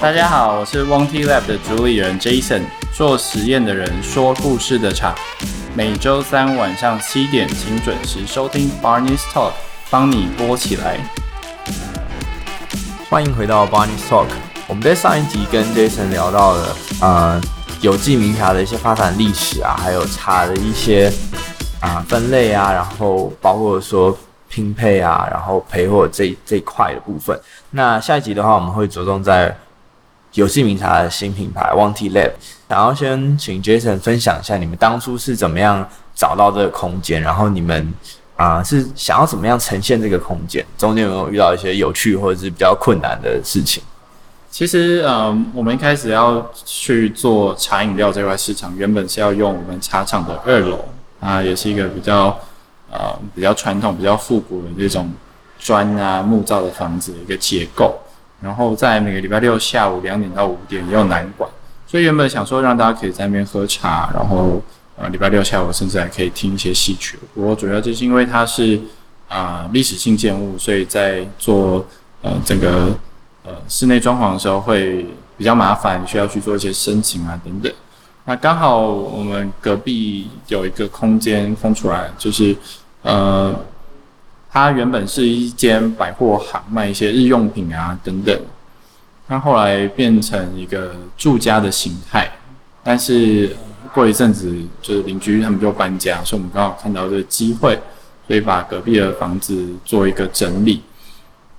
大家好，我是 Won't Lab 的主理人 Jason，做实验的人，说故事的场。每周三晚上七点，请准时收听 Barney's Talk，帮你播起来。欢迎回到 Barney's Talk。我们在上一集跟 Jason 聊到了呃有机名茶的一些发展历史啊，还有茶的一些啊、分类啊，然后包括说拼配啊，然后焙火这这一块的部分。那下一集的话，我们会着重在有机名茶的新品牌，Wonty Lab，想要先请 Jason 分享一下你们当初是怎么样找到这个空间，然后你们啊、是想要怎么样呈现这个空间，中间有没有遇到一些有趣或者是比较困难的事情？其实，呃，我们一开始要去做茶饮料这块市场，原本是要用我们茶厂的二楼啊，也是一个比较呃比较传统、比较复古的这种砖啊木造的房子的一个结构。然后在每个礼拜六下午两点到五点也有南馆，所以原本想说让大家可以在那边喝茶，然后呃礼拜六下午甚至还可以听一些戏曲。不过主要就是因为它是啊、历史性建物，所以在做呃整个呃室内装潢的时候会比较麻烦，需要去做一些申请啊等等。那刚好我们隔壁有一个空间空出来，就是呃。它原本是一间百货行，卖一些日用品啊等等。它后来变成一个住家的形态，但是过一阵子，就是邻居他们就搬家，所以我们刚好看到这个机会，所以把隔壁的房子做一个整理。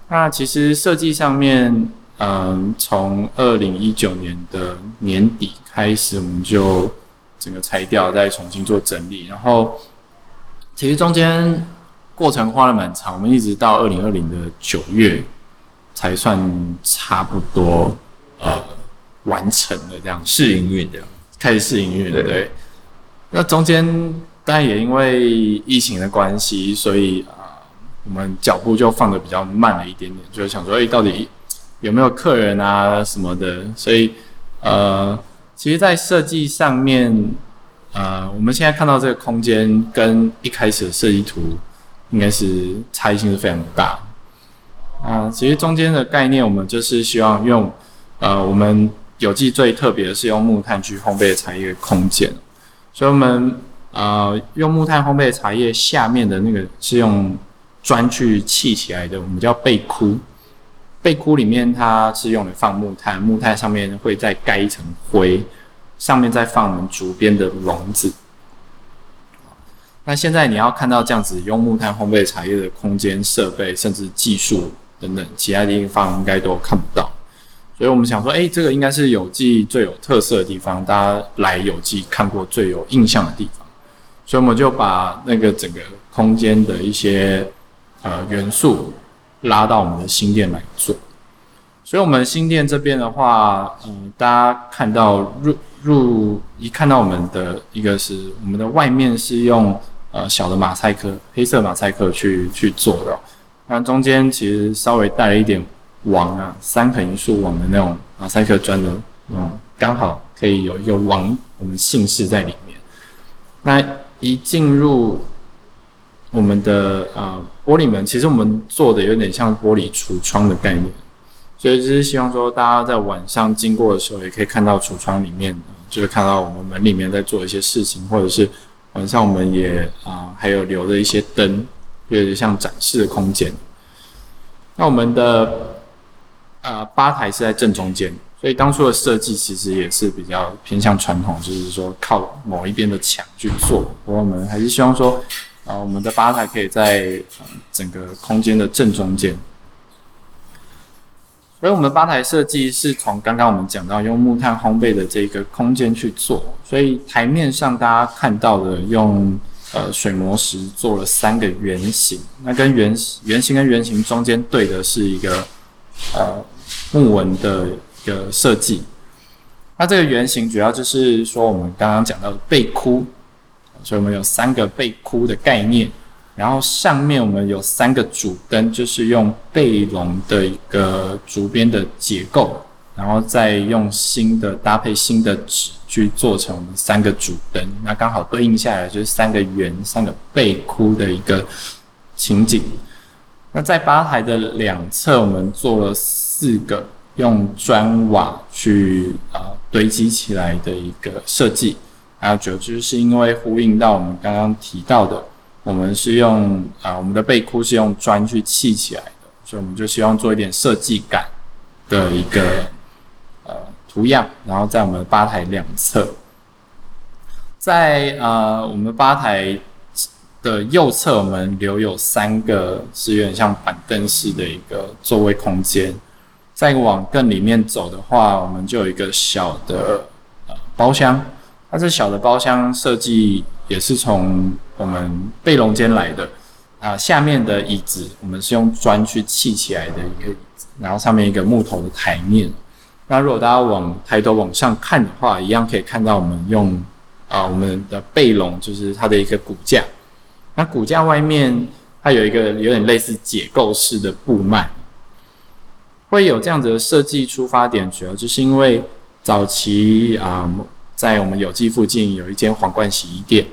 那其实设计上面，嗯，从二零一九年的年底开始，我们就整个拆掉，再重新做整理。然后其实中间。过程花了蛮长，我们一直到二零二零的九月才算差不多呃完成了这样试营运的，开始试营运的。对，那中间当然也因为疫情的关系，所以啊、呃、我们脚步就放的比较慢了一点点，就是想说，哎，到底有没有客人啊什么的？所以呃，其实，在设计上面，呃，我们现在看到这个空间跟一开始的设计图。应该是差异性是非常大啊、其实中间的概念，我们就是希望用呃，我们有机最特别的是用木炭去烘焙茶叶空间，所以我们呃用木炭烘焙茶叶下面的那个是用砖去砌起来的，我们叫背窟。背窟里面它是用来放木炭，木炭上面会再盖一层灰，上面再放我们竹编的笼子。那现在你要看到这样子用木炭烘焙茶叶的空间设备，甚至技术等等，其他地方应该都看不到。所以我们想说，哎、这个应该是有机最有特色的地方，大家来有机看过最有印象的地方。所以我们就把那个整个空间的一些呃元素拉到我们的新店来做。所以，我们新店这边的话，嗯，大家看到入入一看到我们的一个是我们的外面是用。呃，小的马赛克，黑色马赛克去去做的，那中间其实稍微带了一点王啊，三横一竖网的那种马赛克砖的，嗯，刚好可以有一个王，我们姓氏在里面。那一进入我们的呃玻璃门，其实我们做的有点像玻璃橱窗的概念，所以就是希望说大家在晚上经过的时候，也可以看到橱窗里面，就是看到我们门里面在做一些事情，或者是。晚上我们也啊、还有留了一些灯，有点像展示的空间。那我们的呃吧台是在正中间，所以当初的设计其实也是比较偏向传统，就是说靠某一边的墙去做。我们还是希望说，啊、我们的吧台可以在、整个空间的正中间。所以我们的吧台设计是从刚刚我们讲到用木炭烘焙的这个空间去做，所以台面上大家看到的用呃水磨石做了三个圆形，那跟圆圆形跟圆形中间对的是一个呃木纹的一个设计。那这个圆形主要就是说我们刚刚讲到的背窟，所以我们有三个背窟的概念。然后上面我们有三个主灯，就是用背笼的一个竹编的结构，然后再用新的搭配新的纸去做成我们三个主灯，那刚好对应下来就是三个圆、三个背窟的一个情景。那在吧台的两侧，我们做了四个用砖瓦去啊、呃、堆积起来的一个设计，还有主要就是因为呼应到我们刚刚提到的，我们是用啊、我们的背窟是用砖去砌起来的，所以我们就希望做一点设计感的一个呃图样，然后在我们的吧台两侧，在呃我们吧台的右侧，我们留有三个是有点像板凳式的一个座位空间。再往更里面走的话，我们就有一个小的呃包厢。它这小的包厢设计也是从我们背龙间来的啊、下面的椅子我们是用砖去砌起来的一个椅子，然后上面一个木头的台面。那如果大家往抬头往上看的话，一样可以看到我们用啊、我们的背龙，就是它的一个骨架。那骨架外面它有一个有点类似解构式的布幔。会有这样子的设计出发点，主要就是因为早期啊、在我们有机附近有一间皇冠洗衣店，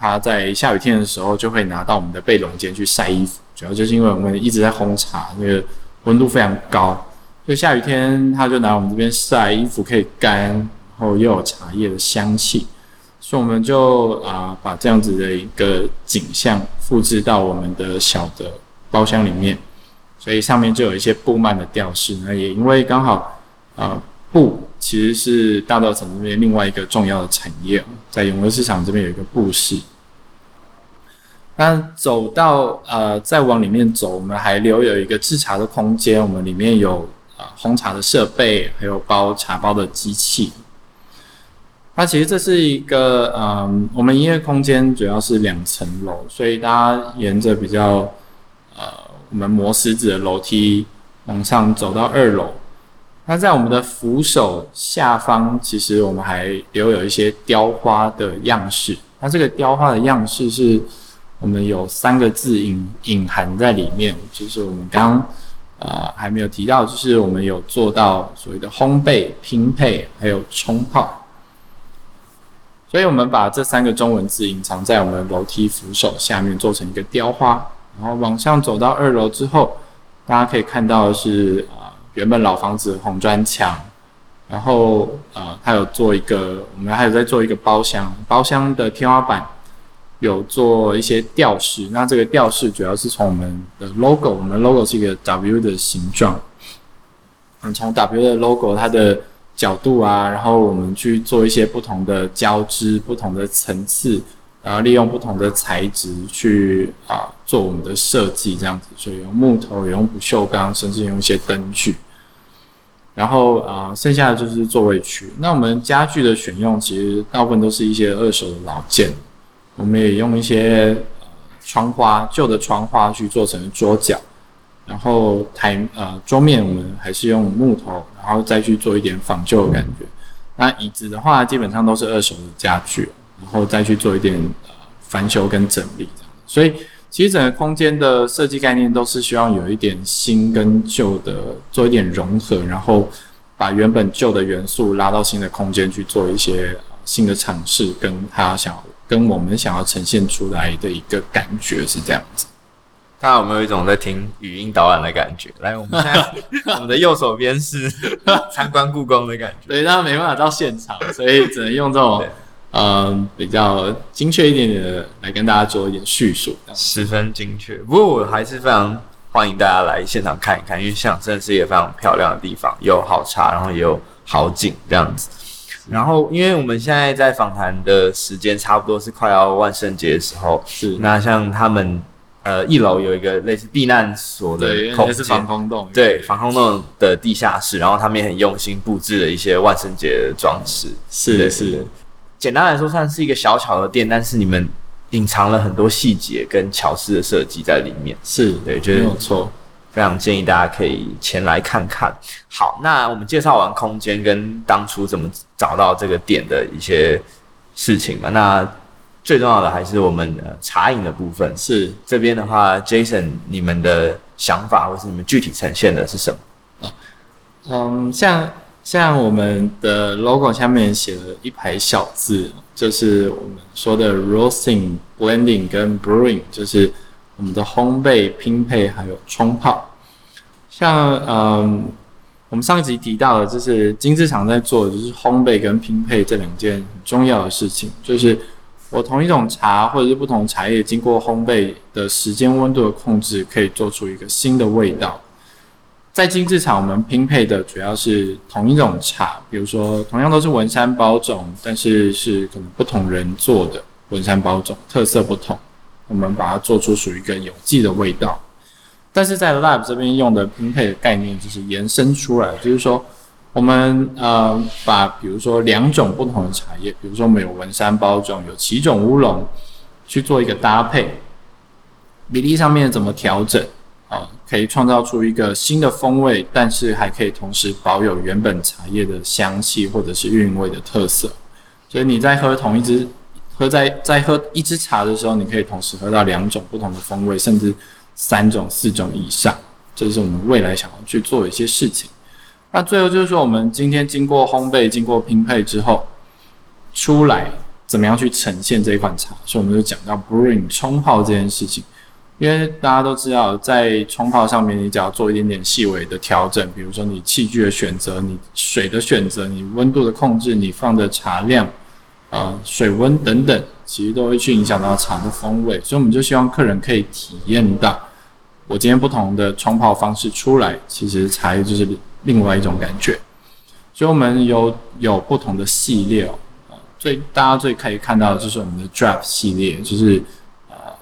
他在下雨天的时候就会拿到我们的贝龙间去晒衣服，主要就是因为我们一直在烘茶，那个温度非常高，所以下雨天他就拿我们这边晒衣服可以干，然后又有茶叶的香气，所以我们就啊、把这样子的一个景象复制到我们的小的包厢里面。所以上面就有一些布幔的吊饰，那也因为刚好，呃，布其实是大稻埕这边另外一个重要的产业，在永乐市场这边有一个布市。那走到呃再往里面走，我们还留有一个制茶的空间，我们里面有呃烘茶的设备，还有包茶包的机器。那其实这是一个嗯、我们营业空间主要是两层楼，所以大家沿着比较呃。我们磨石子的楼梯往上走到二楼，那在我们的扶手下方，其实我们还留有一些雕花的样式。那这个雕花的样式是我们有三个字隐隐含在里面，就是我们刚呃还没有提到，就是我们有做到所谓的烘焙、拼配还有冲泡，所以我们把这三个中文字隐藏在我们楼梯扶手下面，做成一个雕花。然后往上走到二楼之后，大家可以看到是、原本老房子红砖墙，然后、呃，它有做一个，我们还有在做一个包厢，包厢的天花板有做一些吊饰，那这个吊饰主要是从我们的 logo，我们的 logo 是一个 W 的形状，嗯，从 W 的 logo 它的角度啊，然后我们去做一些不同的交织、不同的层次。然后利用不同的材质去啊做我们的设计，这样子，所以用木头，也用不锈钢，甚至用一些灯具。然后啊，剩下的就是座位区。那我们家具的选用，其实大部分都是一些二手的老件。我们也用一些窗花，旧的窗花去做成桌脚。然后台呃桌面，我们还是用木头，然后再去做一点仿旧的感觉。那椅子的话，基本上都是二手的家具。然后再去做一点呃翻修跟整理这样，所以其实整个空间的设计概念都是希望有一点新跟旧的做一点融合，然后把原本旧的元素拉到新的空间去做一些新的尝试，跟他想要跟我们想要呈现出来的一个感觉是这样子。大家有没有一种在听语音导览的感觉？来，我们现在我们的右手边是参观故宫的感觉。对，大家没办法到现场，所以只能用这种。嗯，比较精确一点点的来跟大家做一点叙述，十分精确。不过我还是非常欢迎大家来现场看一看，因为现场真的是一个非常漂亮的地方，有好茶，然后也有好景这样子。然后，因为我们现在在访谈的时间差不多是快要万圣节的时候，是那像他们呃一楼有一个类似避难所的空间，是防空洞，对，防空洞的地下室，然后他们也很用心布置了一些万圣节的装饰，是的，是的。简单来说，算是一个小巧的店，但是你们隐藏了很多细节跟巧思的设计在里面。是对，觉得没有错，非常建议大家可以前来看看。好，那我们介绍完空间跟当初怎么找到这个店的一些事情嘛，那最重要的还是我们的茶饮的部分。是这边的话，Jason，你们的想法或是你们具体呈现的是什么？嗯，像。像我们的 logo 下面写了一排小字，就是我们说的 roasting、blending 跟 brewing，就是我们的烘焙、拼配还有冲泡。像嗯，我们上一集提到的，就是精制厂在做的就是烘焙跟拼配这两件很重要的事情。就是我同一种茶或者是不同茶叶经过烘焙的时间、温度的控制，可以做出一个新的味道。在精制厂，我们拼配的主要是同一种茶，比如说同样都是文山包种，但是是可能不同人做的文山包种，特色不同，我们把它做出属于一个有机的味道。但是在 Lab 这边用的拼配的概念就是延伸出来，就是说我们呃把比如说两种不同的茶叶，比如说我们有文山包种，有七种乌龙，去做一个搭配，比例上面怎么调整啊，可以创造出一个新的风味，但是还可以同时保有原本茶叶的香气或者是韵味的特色。所以你在喝同一支喝在在喝一支茶的时候，你可以同时喝到两种不同的风味，甚至。三种、四种以上，这是我们未来想要去做的一些事情。那最后就是说，我们今天经过烘焙、经过拼配之后，出来怎么样去呈现这一款茶？所以我们就讲到 brewing 冲泡这件事情。因为大家都知道，在冲泡上面，你只要做一点点细微的调整，比如说你器具的选择、你水的选择、你温度的控制、你放的茶量、呃水温等等，其实都会去影响到茶的风味。所以我们就希望客人可以体验到。我今天不同的冲泡方式出来，其实茶叶就是另外一种感觉。所以，我们有有不同的系列哦。最大家最可以看到的就是我们的 Draft 系列，就是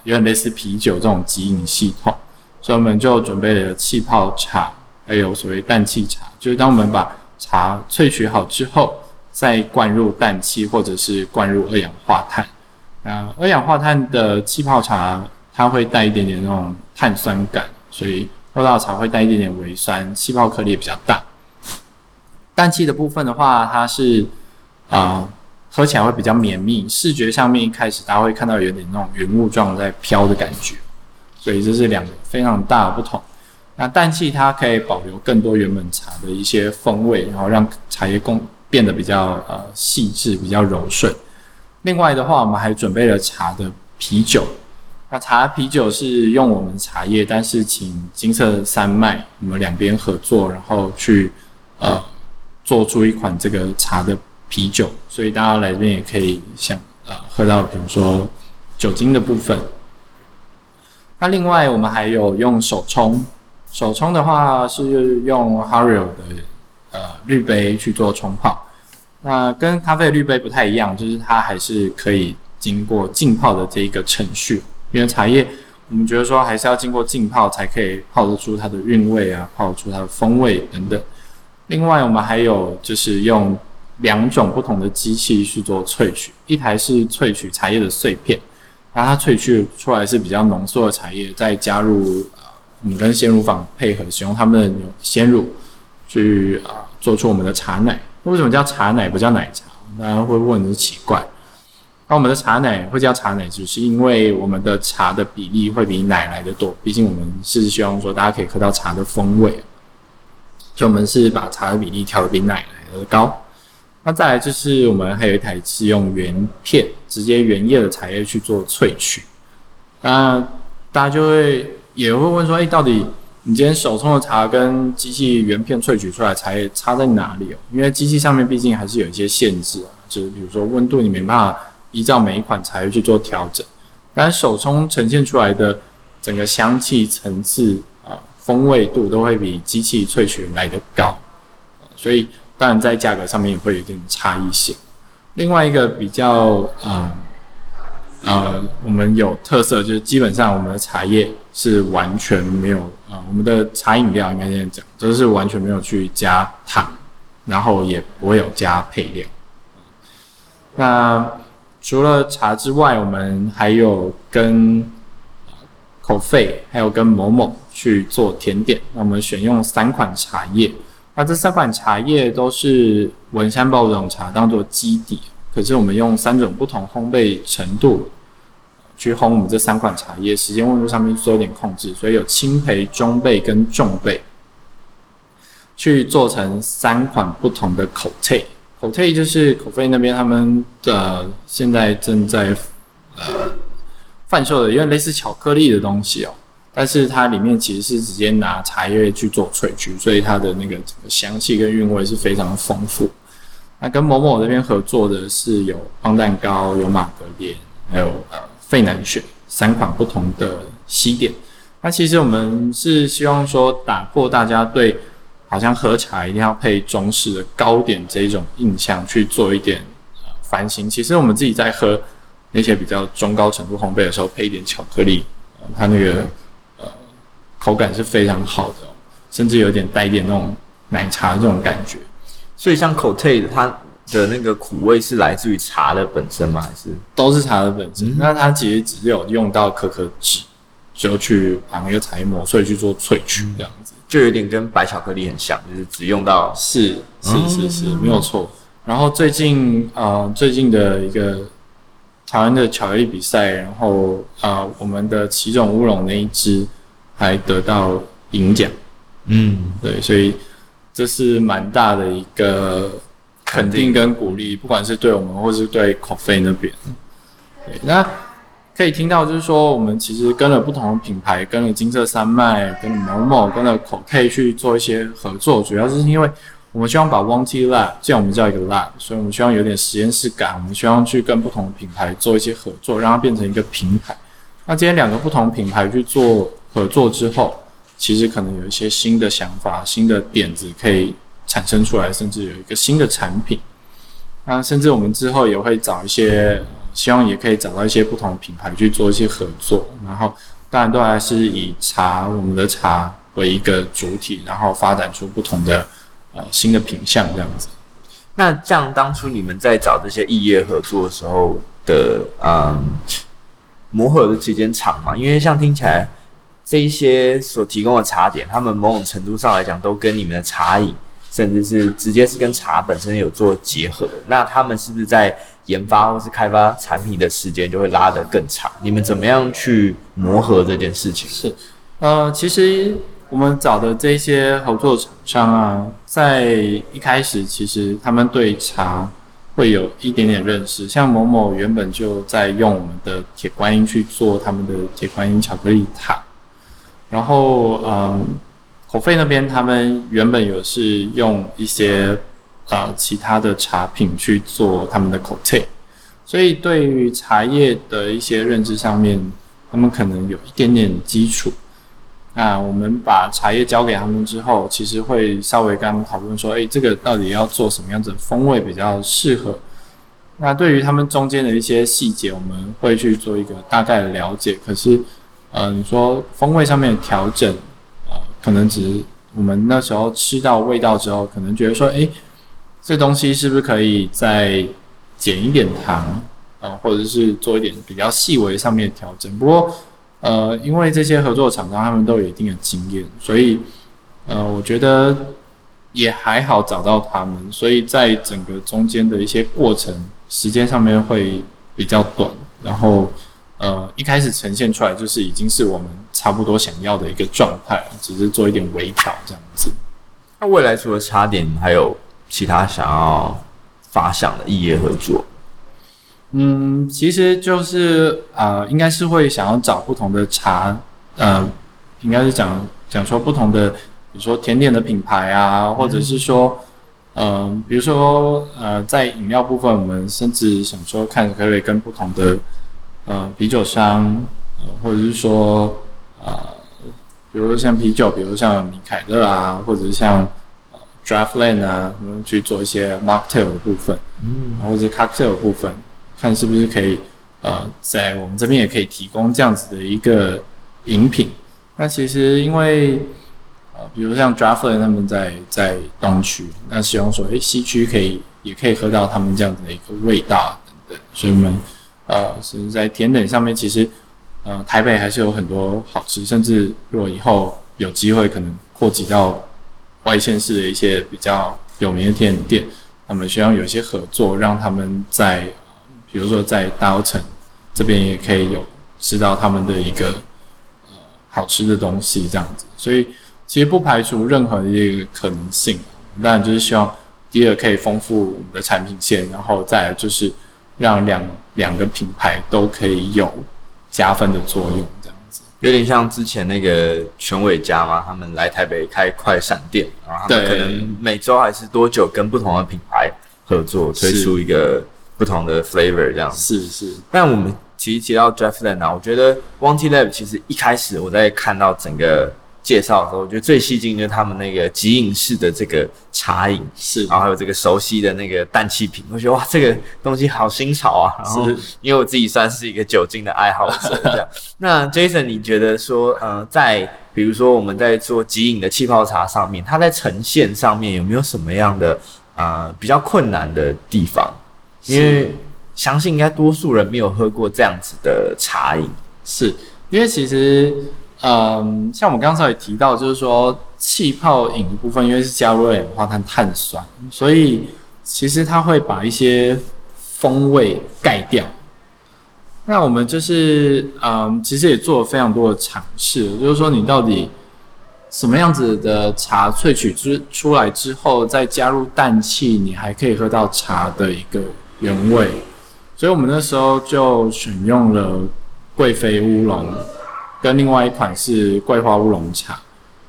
有点类似啤酒这种即饮系统。所以，我们就准备了气泡茶，还有所谓氮气茶。就是当我们把茶萃取好之后，再灌入氮气或者是灌入二氧化碳。那二氧化碳的气泡茶。它会带一点点那种碳酸感，所以喝到茶会带一点点微酸，气泡颗粒也比较大。氮气的部分的话，它是啊、喝起来会比较绵密，视觉上面一开始大家会看到有点那种云雾状在飘的感觉，所以这是两个非常大的不同。那氮气它可以保留更多原本茶的一些风味，然后让茶叶更变得比较呃细致，比较柔顺。另外的话，我们还准备了茶的啤酒。那茶啤酒是用我们茶叶，但是请金色三麦我们两边合作，然后去呃做出一款这个茶的啤酒，所以大家来这边也可以想呃喝到，比如说酒精的部分。那另外我们还有用手冲，手冲的话是用 Hario 的呃滤杯去做冲泡，那跟咖啡的滤杯不太一样，就是它还是可以经过浸泡的这一个程序。因为茶叶，我们觉得说还是要经过浸泡才可以泡得出它的韵味啊，泡得出它的风味等等。另外，我们还有就是用两种不同的机器去做萃取，一台是萃取茶叶的碎片，然后它萃取出来是比较浓缩的茶叶，再加入呃我们跟鲜乳坊配合，使用他们的鲜乳去啊、做出我们的茶奶。为什么叫茶奶不叫奶茶？大家会问，很奇怪。那我们的茶奶会叫茶奶，只是因为我们的茶的比例会比奶来的多。毕竟我们是希望说大家可以喝到茶的风味，所以我们是把茶的比例调得比奶来的高。那再来就是我们还有一台是用原片，直接原叶的茶叶去做萃取。那大家就会也会问说，哎，到底你今天手冲的茶跟机器原片萃取出来茶叶差在哪里哦？因为机器上面毕竟还是有一些限制啊，就是比如说温度你没办法。依照每一款茶叶去做调整，但手冲呈现出来的整个香气层次啊、风味度都会比机器萃取来的高，所以当然在价格上面也会有一点差异性。另外一个比较啊呃，我们有特色就是基本上我们的茶叶是完全没有啊，我们的茶饮料应该这样讲，就是完全没有去加糖，然后也不会有加配料。那除了茶之外，我们还有跟口费，还有跟某某去做甜点。那我们选用三款茶叶，那这三款茶叶都是文山包种茶当做基底，可是我们用三种不同烘焙程度去烘我们这三款茶叶，时间温度上面做一点控制，所以有轻焙、中焙跟重焙，去做成三款不同的口味。口味就是口费那边他们的现在正在呃贩售的，有点类似巧克力的东西哦。但是它里面其实是直接拿茶叶去做萃取，所以它的那个香气跟韵味是非常的丰富。那跟某某这边合作的是有方蛋糕、有马格莲，还有呃费南雪三款不同的西点。那其实我们是希望说打破大家对好像喝茶一定要配中式的糕点这一种印象，去做一点呃翻新。其实我们自己在喝那些比较中高程度烘焙的时候，配一点巧克力，呃、它那个口感是非常好的，甚至有点带一点那种奶茶这种感觉。所以像 Cote 它的那个苦味是来自于茶的本身吗？还是都是茶的本身？嗯、那它其实只有用到可可脂，就去把那个茶叶磨碎去做萃取，这样子就有点跟白巧克力很像，就是只用到是是是是、嗯、没有错。然后最近呃最近的一个台湾的巧克力比赛，然后呃我们的奇种乌龙那一支还得到银奖，嗯，对，所以。这是蛮大的一个肯定跟鼓励，不管是对我们，或是对 Coffee 那边。对，那可以听到，就是说，我们其实跟了不同的品牌，跟了金色山脉，跟了某某，跟了 Coffee 去做一些合作，主要是因为我们希望把 One Tea Lab，既然我们叫一个 lab，所以我们希望有点实验室感，我们希望去跟不同的品牌做一些合作，让它变成一个平台。那今天两个不同品牌去做合作之后。其实可能有一些新的想法、新的点子可以产生出来，甚至有一个新的产品。那甚至我们之后也会找一些，希望也可以找到一些不同的品牌去做一些合作。然后当然都还是以茶，我们的茶为一个主体，然后发展出不同的呃新的品相这样子。那这样当初你们在找这些异业合作的时候的嗯磨合的时间长吗？因为像听起来。这一些所提供的茶点，他们某种程度上来讲，都跟你们的茶饮，甚至是直接是跟茶本身有做结合。那他们是不是在研发或是开发产品的时间就会拉得更长？你们怎么样去磨合这件事情？是，呃，其实我们找的这些合作厂商啊，在一开始其实他们对茶会有一点点认识。像某某原本就在用我们的铁观音去做他们的铁观音巧克力塔。然后，嗯，口费那边他们原本有是用一些呃其他的茶品去做他们的口费，所以对于茶叶的一些认知上面，他们可能有一点点基础。那我们把茶叶交给他们之后，其实会稍微跟他们讨论说，哎，这个到底要做什么样子的风味比较适合？那对于他们中间的一些细节，我们会去做一个大概的了解。可是。呃，你说风味上面的调整，呃，可能只是我们那时候吃到味道之后，可能觉得说，诶，这东西是不是可以再减一点糖，呃，或者是做一点比较细微上面的调整。不过，呃，因为这些合作厂商他们都有一定的经验，所以，呃，我觉得也还好找到他们，所以在整个中间的一些过程时间上面会比较短，然后。呃，一开始呈现出来就是已经是我们差不多想要的一个状态，只是做一点微调这样子。那未来除了茶点，还有其他想要发想的异业合作？嗯，其实就是呃，应该是会想要找不同的茶，呃，应该是讲讲说不同的，比如说甜点的品牌啊，或者是说，嗯、呃，比如说呃，在饮料部分，我们甚至想说看可不可以跟不同的。呃，啤酒商，呃，或者是说，呃，比如说像啤酒，比如像米凯勒啊，或者是像呃 Draftland 啊，我们去做一些 Mocktail 的部分，嗯，或者是 Cocktail 的部分，看是不是可以，呃，在我们这边也可以提供这样子的一个饮品。那其实因为，呃，比如像 Draftland 他们在在东区，那希望说，哎，西区可以也可以喝到他们这样子的一个味道等等，所以我们。呃，是在甜点上面，其实，呃，台北还是有很多好吃，甚至如果以后有机会，可能扩及到外县市的一些比较有名的甜点店，他们希望有一些合作，让他们在，比如说在大稻埕这边也可以有吃到他们的一个呃好吃的东西这样子，所以其实不排除任何一个可能性，当然就是希望第二可以丰富我们的产品线，然后再来就是。让两两个品牌都可以有加分的作用，这样子。有点像之前那个全伟家嘛，他们来台北开快闪店，然后他们可能每周还是多久跟不同的品牌合作，推出一个不同的 flavor 这样子。是是。但我们其实提到 Jeff Land 啊，我觉得 Wangtea Lab 其实一开始我在看到整个。介绍的时候，我觉得最吸睛就是他们那个即饮式的这个茶饮，是，然后还有这个熟悉的那个氮气瓶，我觉得哇，这个东西好新潮啊！然后，因为我自己算是一个酒精的爱好者，这样。那 Jason，你觉得说，呃，在比如说我们在做即饮的气泡茶上面，它在呈现上面有没有什么样的啊、呃、比较困难的地方？因为相信应该多数人没有喝过这样子的茶饮，是因为其实。嗯，像我们刚才也提到，就是说气泡饮的部分，因为是加入二氧化碳碳酸，所以其实它会把一些风味盖掉。那我们就是嗯，其实也做了非常多的尝试，就是说你到底什么样子的茶萃取之出来之后，再加入氮气，你还可以喝到茶的一个原味。所以我们那时候就选用了贵妃乌龙。跟另外一款是桂花乌龙茶，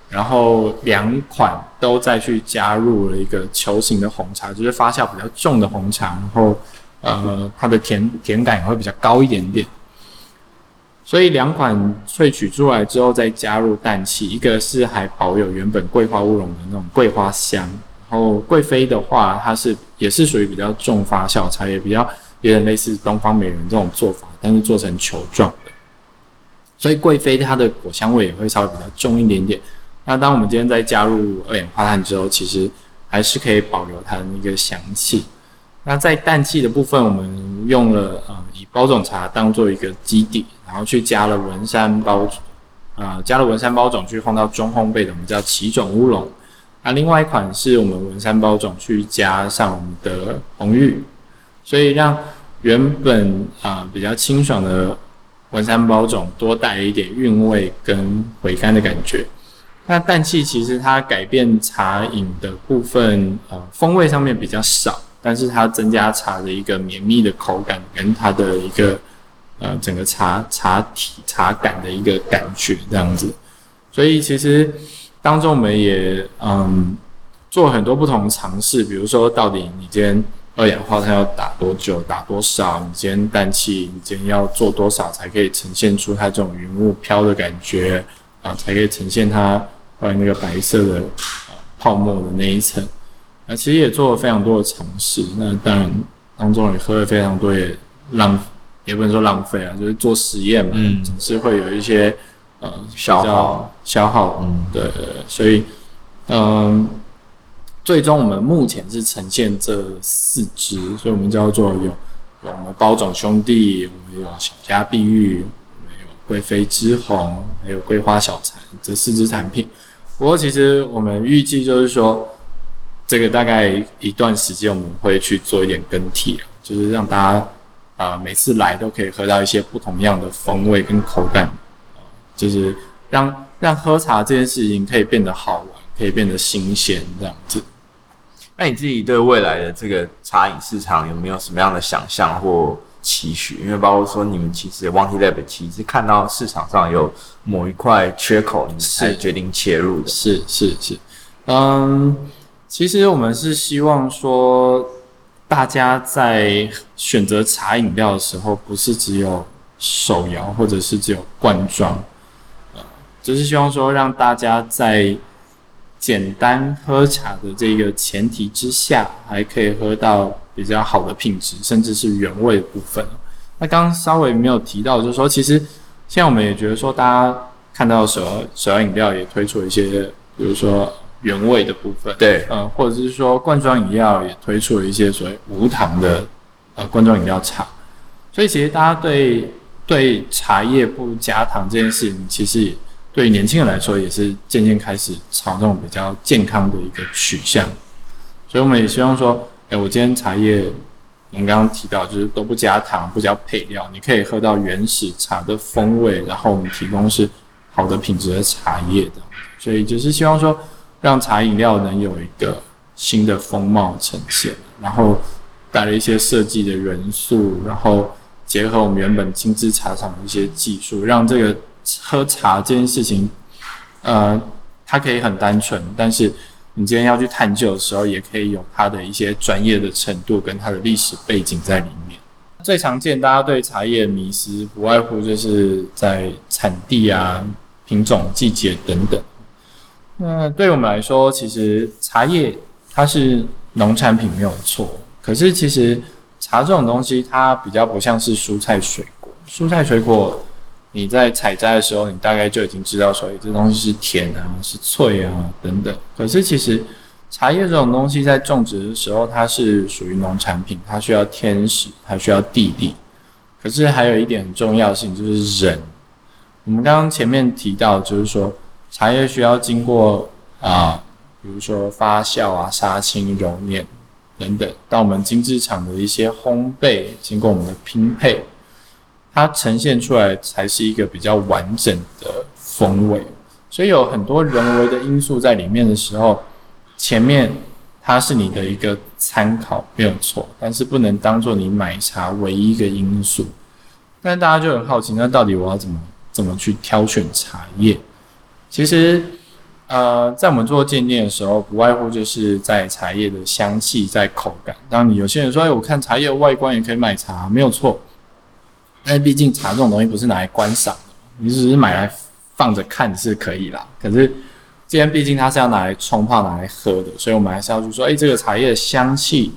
然后两款都再去加入了一个球形的红茶，就是发酵比较重的红茶，然后呃它的甜甜感也会比较高一点点。所以两款萃取出来之后再加入氮气，一个是还保有原本桂花乌龙的那种桂花香，然后贵妃的话它是也是属于比较重发酵茶，也比较有点类似东方美人这种做法，但是做成球状。所以贵妃它的果香味也会稍微比较重一点点。那当我们今天再加入二氧化碳之后，其实还是可以保留它的那个香气。那在氮气的部分，我们用了呃以包种茶当做一个基底，然后去加了文山包种，呃、加了文山包种去放到中烘焙的，我们叫奇种乌龙。那另外一款是我们文山包种去加上我们的红玉，所以让原本啊、呃、比较清爽的。文山包种多带一点韵味跟回甘的感觉。那氮气其实它改变茶饮的部分，呃，风味上面比较少，但是它增加茶的一个绵密的口感跟它的一个呃整个茶茶体茶感的一个感觉这样子。所以其实当中我们也嗯做很多不同尝试，比如说到底你今天。二氧化碳要打多久？打多少？你今天氮气，你今天要做多少才可以呈现出它这种云雾飘的感觉啊？才可以呈现它那个白色的、啊、泡沫的那一层。那、啊、其实也做了非常多的尝试。那当然当中也喝了非常多，也浪也不能说浪费啊，就是做实验嘛，嗯，总是会有一些呃消耗消耗，嗯，对，所以嗯。最终我们目前是呈现这四支，所以我们叫做有有我们包种兄弟，我们有小家碧玉，我们有贵妃之红，还有桂花小禅这四支产品。不过其实我们预计就是说，这个大概一段时间我们会去做一点更替，就是让大家啊、呃、每次来都可以喝到一些不同样的风味跟口感，就是让让喝茶这件事情可以变得好玩，可以变得新鲜这样子。那你自己对未来的这个茶饮市场有没有什么样的想象或期许？因为包括说你们其实 Wangtea Lab 其实看到市场上有某一块缺口，你们才决定切入的。是是是，嗯，其实我们是希望说，大家在选择茶饮料的时候，不是只有手摇或者是只有罐装，呃，就是希望说让大家在。简单喝茶的这个前提之下，还可以喝到比较好的品质，甚至是原味的部分。那刚刚稍微没有提到，就是说，其实现在我们也觉得说，大家看到手摇手摇饮料也推出了一些，比如说原味的部分，对，呃，或者是说罐装饮料也推出了一些所谓无糖的呃罐装饮料茶。所以其实大家对对茶叶不加糖这件事情，其实。对年轻人来说，也是渐渐开始朝这种比较健康的一个取向，所以我们也希望说，哎，我今天茶叶，我们刚刚提到就是都不加糖，不加配料，你可以喝到原始茶的风味，然后我们提供是好的品质的茶叶的，所以就是希望说，让茶饮料能有一个新的风貌呈现，然后带了一些设计的元素，然后结合我们原本精致茶厂的一些技术，让这个。喝茶这件事情，呃，它可以很单纯，但是你今天要去探究的时候，也可以有它的一些专业的程度跟它的历史背景在里面。最常见大家对茶叶迷思，不外乎就是在产地啊、品种、季节等等。那对我们来说，其实茶叶它是农产品没有错，可是其实茶这种东西，它比较不像是蔬菜水果。蔬菜水果，你在采摘的时候，你大概就已经知道说，这东西是甜啊，是脆啊等等。可是其实茶叶这种东西在种植的时候，它是属于农产品，它需要天时，它需要地利。可是还有一点重要性，就是人。我们刚刚前面提到，就是说。茶叶需要经过啊，比如说发酵啊、杀青、揉捻等等，到我们精制厂的一些烘焙，经过我们的拼配，它呈现出来才是一个比较完整的风味。所以有很多人为的因素在里面的时候，前面它是你的一个参考，没有错，但是不能当做你买茶唯一一个因素。但大家就很好奇，那到底我要怎么怎么去挑选茶叶？其实，呃，在我们做鉴定的时候，不外乎就是在茶叶的香气，在口感。当你有些人说，哎，我看茶叶外观也可以买茶，没有错。但毕竟茶这种东西不是拿来观赏的，你只是买来放着看是可以啦。可是，既然毕竟它是要拿来冲泡、拿来喝的，所以我们还是要去说，哎，这个茶叶的香气、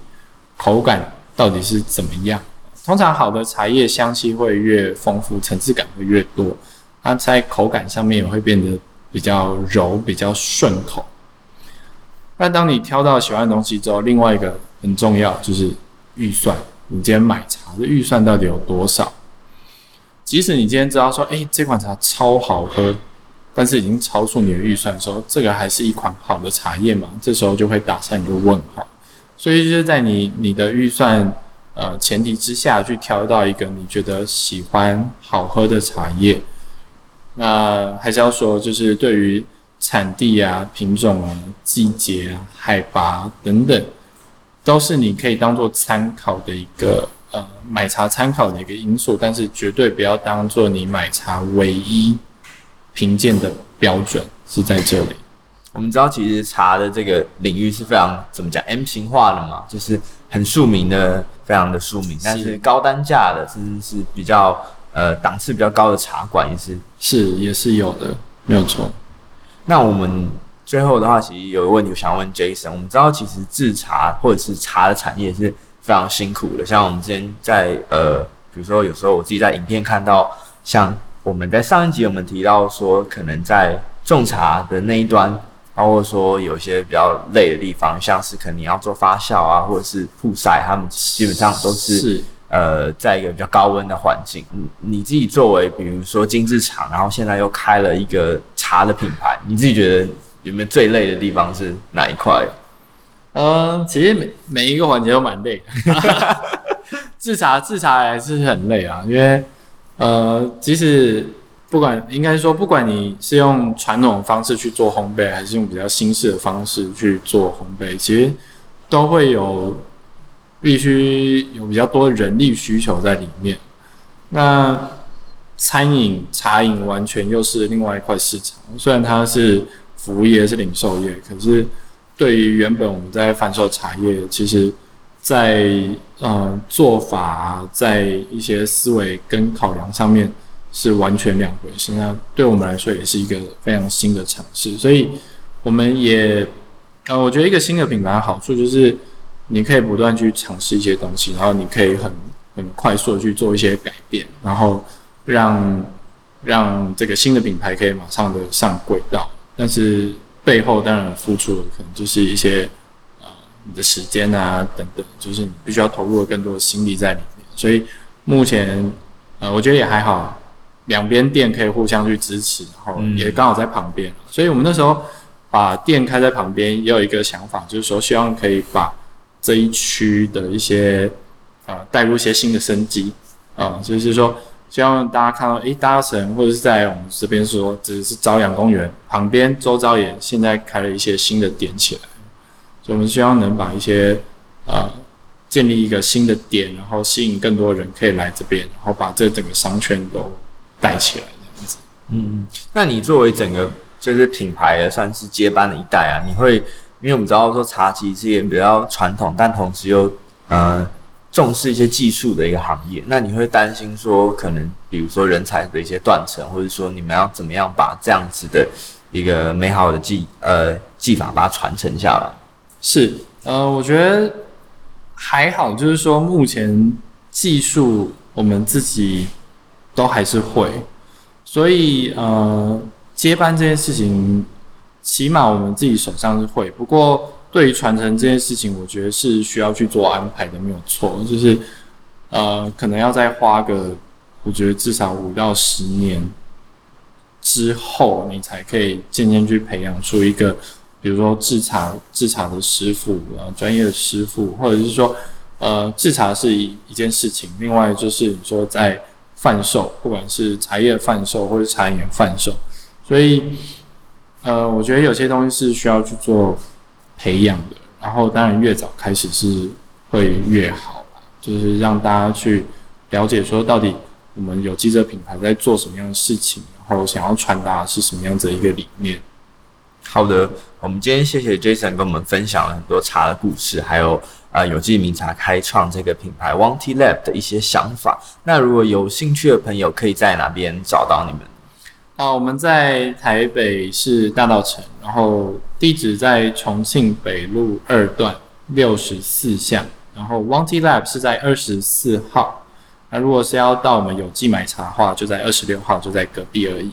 口感到底是怎么样？通常好的茶叶香气会越丰富，层次感会越多，它在口感上面也会变得。比较柔，比较顺口。那当你挑到喜欢的东西之后，另外一个很重要就是预算。你今天买茶的预算到底有多少？即使你今天知道说，诶，这款茶超好喝，但是已经超出你的预算的时候，这个还是一款好的茶叶嘛？这时候就会打上一个问号。所以就是在你你的预算呃前提之下去挑到一个你觉得喜欢好喝的茶叶。那还是要说，就是对于产地啊、品种啊、季节啊、海拔等等，都是你可以当做参考的一个呃买茶参考的一个因素，但是绝对不要当做你买茶唯一评鉴的标准，是在这里。我们知道，其实茶的这个领域是非常怎么讲 M 型化的嘛，就是很庶民的，非常的庶民，但是高单价的，甚至是比较。呃，档次比较高的茶馆也是是也是有的，没有错。那我们最后的话，其实有个问题我想问 Jason。我们知道，其实制茶或者是茶的产业是非常辛苦的。像我们之前在呃，比如说有时候我自己在影片看到，像我们在上一集我们提到说，可能在种茶的那一端，包括说有些比较累的地方，像是可能你要做发酵啊，或者是曝晒，他们基本上都是。是呃，在一个比较高温的环境，你你自己作为比如说精制厂，然后现在又开了一个茶的品牌，你自己觉得有没有最累的地方是哪一块？呃，其实每每一个环节都蛮累的，制茶制茶还是很累啊，因为呃，即使不管应该说，不管你是用传统方式去做烘焙，还是用比较新式的方式去做烘焙，其实都会有。必须有比较多人力需求在里面。那餐饮、茶饮完全又是另外一块市场。虽然它是服务业、是零售业，可是对于原本我们在贩售茶叶，其实在呃做法，在一些思维跟考量上面是完全两回事。那对我们来说也是一个非常新的尝试。所以我们也呃，我觉得一个新的品牌的好处就是。你可以不断去尝试一些东西，然后你可以很很快速的去做一些改变，然后让让这个新的品牌可以马上的上轨道。但是背后当然付出的可能就是一些呃你的时间啊等等，就是你必须要投入更多的心力在里面。所以目前呃我觉得也还好，两边店可以互相去支持，然后也刚好在旁边。所以我们那时候把店开在旁边，也有一个想法，就是说希望可以把这一区的一些啊，带入一些新的生机啊，就是说，希望大家看到，诶，大城或者是在我们这边说，只是朝阳公园旁边，周遭也现在开了一些新的点起来，所以我们希望能把一些啊，建立一个新的点，然后吸引更多人可以来这边，然后把这整个商圈都带起来这样子。嗯，那你作为整个就是品牌的算是接班的一代啊，你会因为我们知道说茶其实是也比较传统，但同时又呃重视一些技术的一个行业，那你会担心说可能比如说人才的一些断层，或者说你们要怎么样把这样子的一个美好的技呃技法把它传承下来？是，呃，我觉得还好，就是说目前技术我们自己都还是会。所以，呃，接班这件事情，起码我们自己手上是会。不过，对于传承这件事情，我觉得是需要去做安排的，没有错。就是，呃，可能要再花个，我觉得至少五到十年之后，你才可以渐渐去培养出一个，比如说制茶制茶的师傅啊，专业的师傅，或者是说，呃，制茶是一一件事情，另外就是你说在。贩售，不管是茶叶贩售或者茶饮贩售，所以，呃，我觉得有些东西是需要去做培养的。然后，当然越早开始是会越好，就是让大家去了解说，到底我们有机这品牌在做什么样的事情，然后想要传达是什么样子的一个理念。好的，我们今天谢谢 Jason 跟我们分享了很多茶的故事，还有。啊、有机名茶开创这个品牌 w o n t y Lab 的一些想法。那如果有兴趣的朋友，可以在哪边找到你们？啊，我们在台北市大道城，然后地址在重庆北路二段六十四巷，然后 One Tea Lab 是在二十四号。那如果是要到我们有机买茶的话，就在二十六号，就在隔壁而已。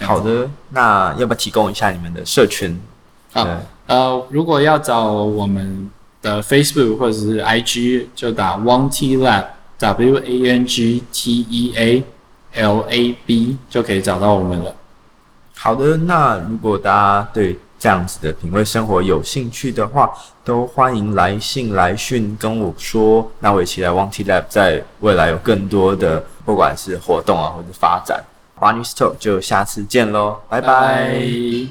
好的，那要不要提供一下你们的社群？啊，呃，如果要找我们。的，Facebook 或者是 IG 就打 Wang Tea Lab，W A N G T E A L A B 就可以找到我们了。好的，那如果大家对这样子的品味生活有兴趣的话，都欢迎来信来讯跟我说。那我也期待 Wang Tea Lab 在未来有更多的不管是活动啊或者发展。Barney Talk 就下次见喽，拜拜。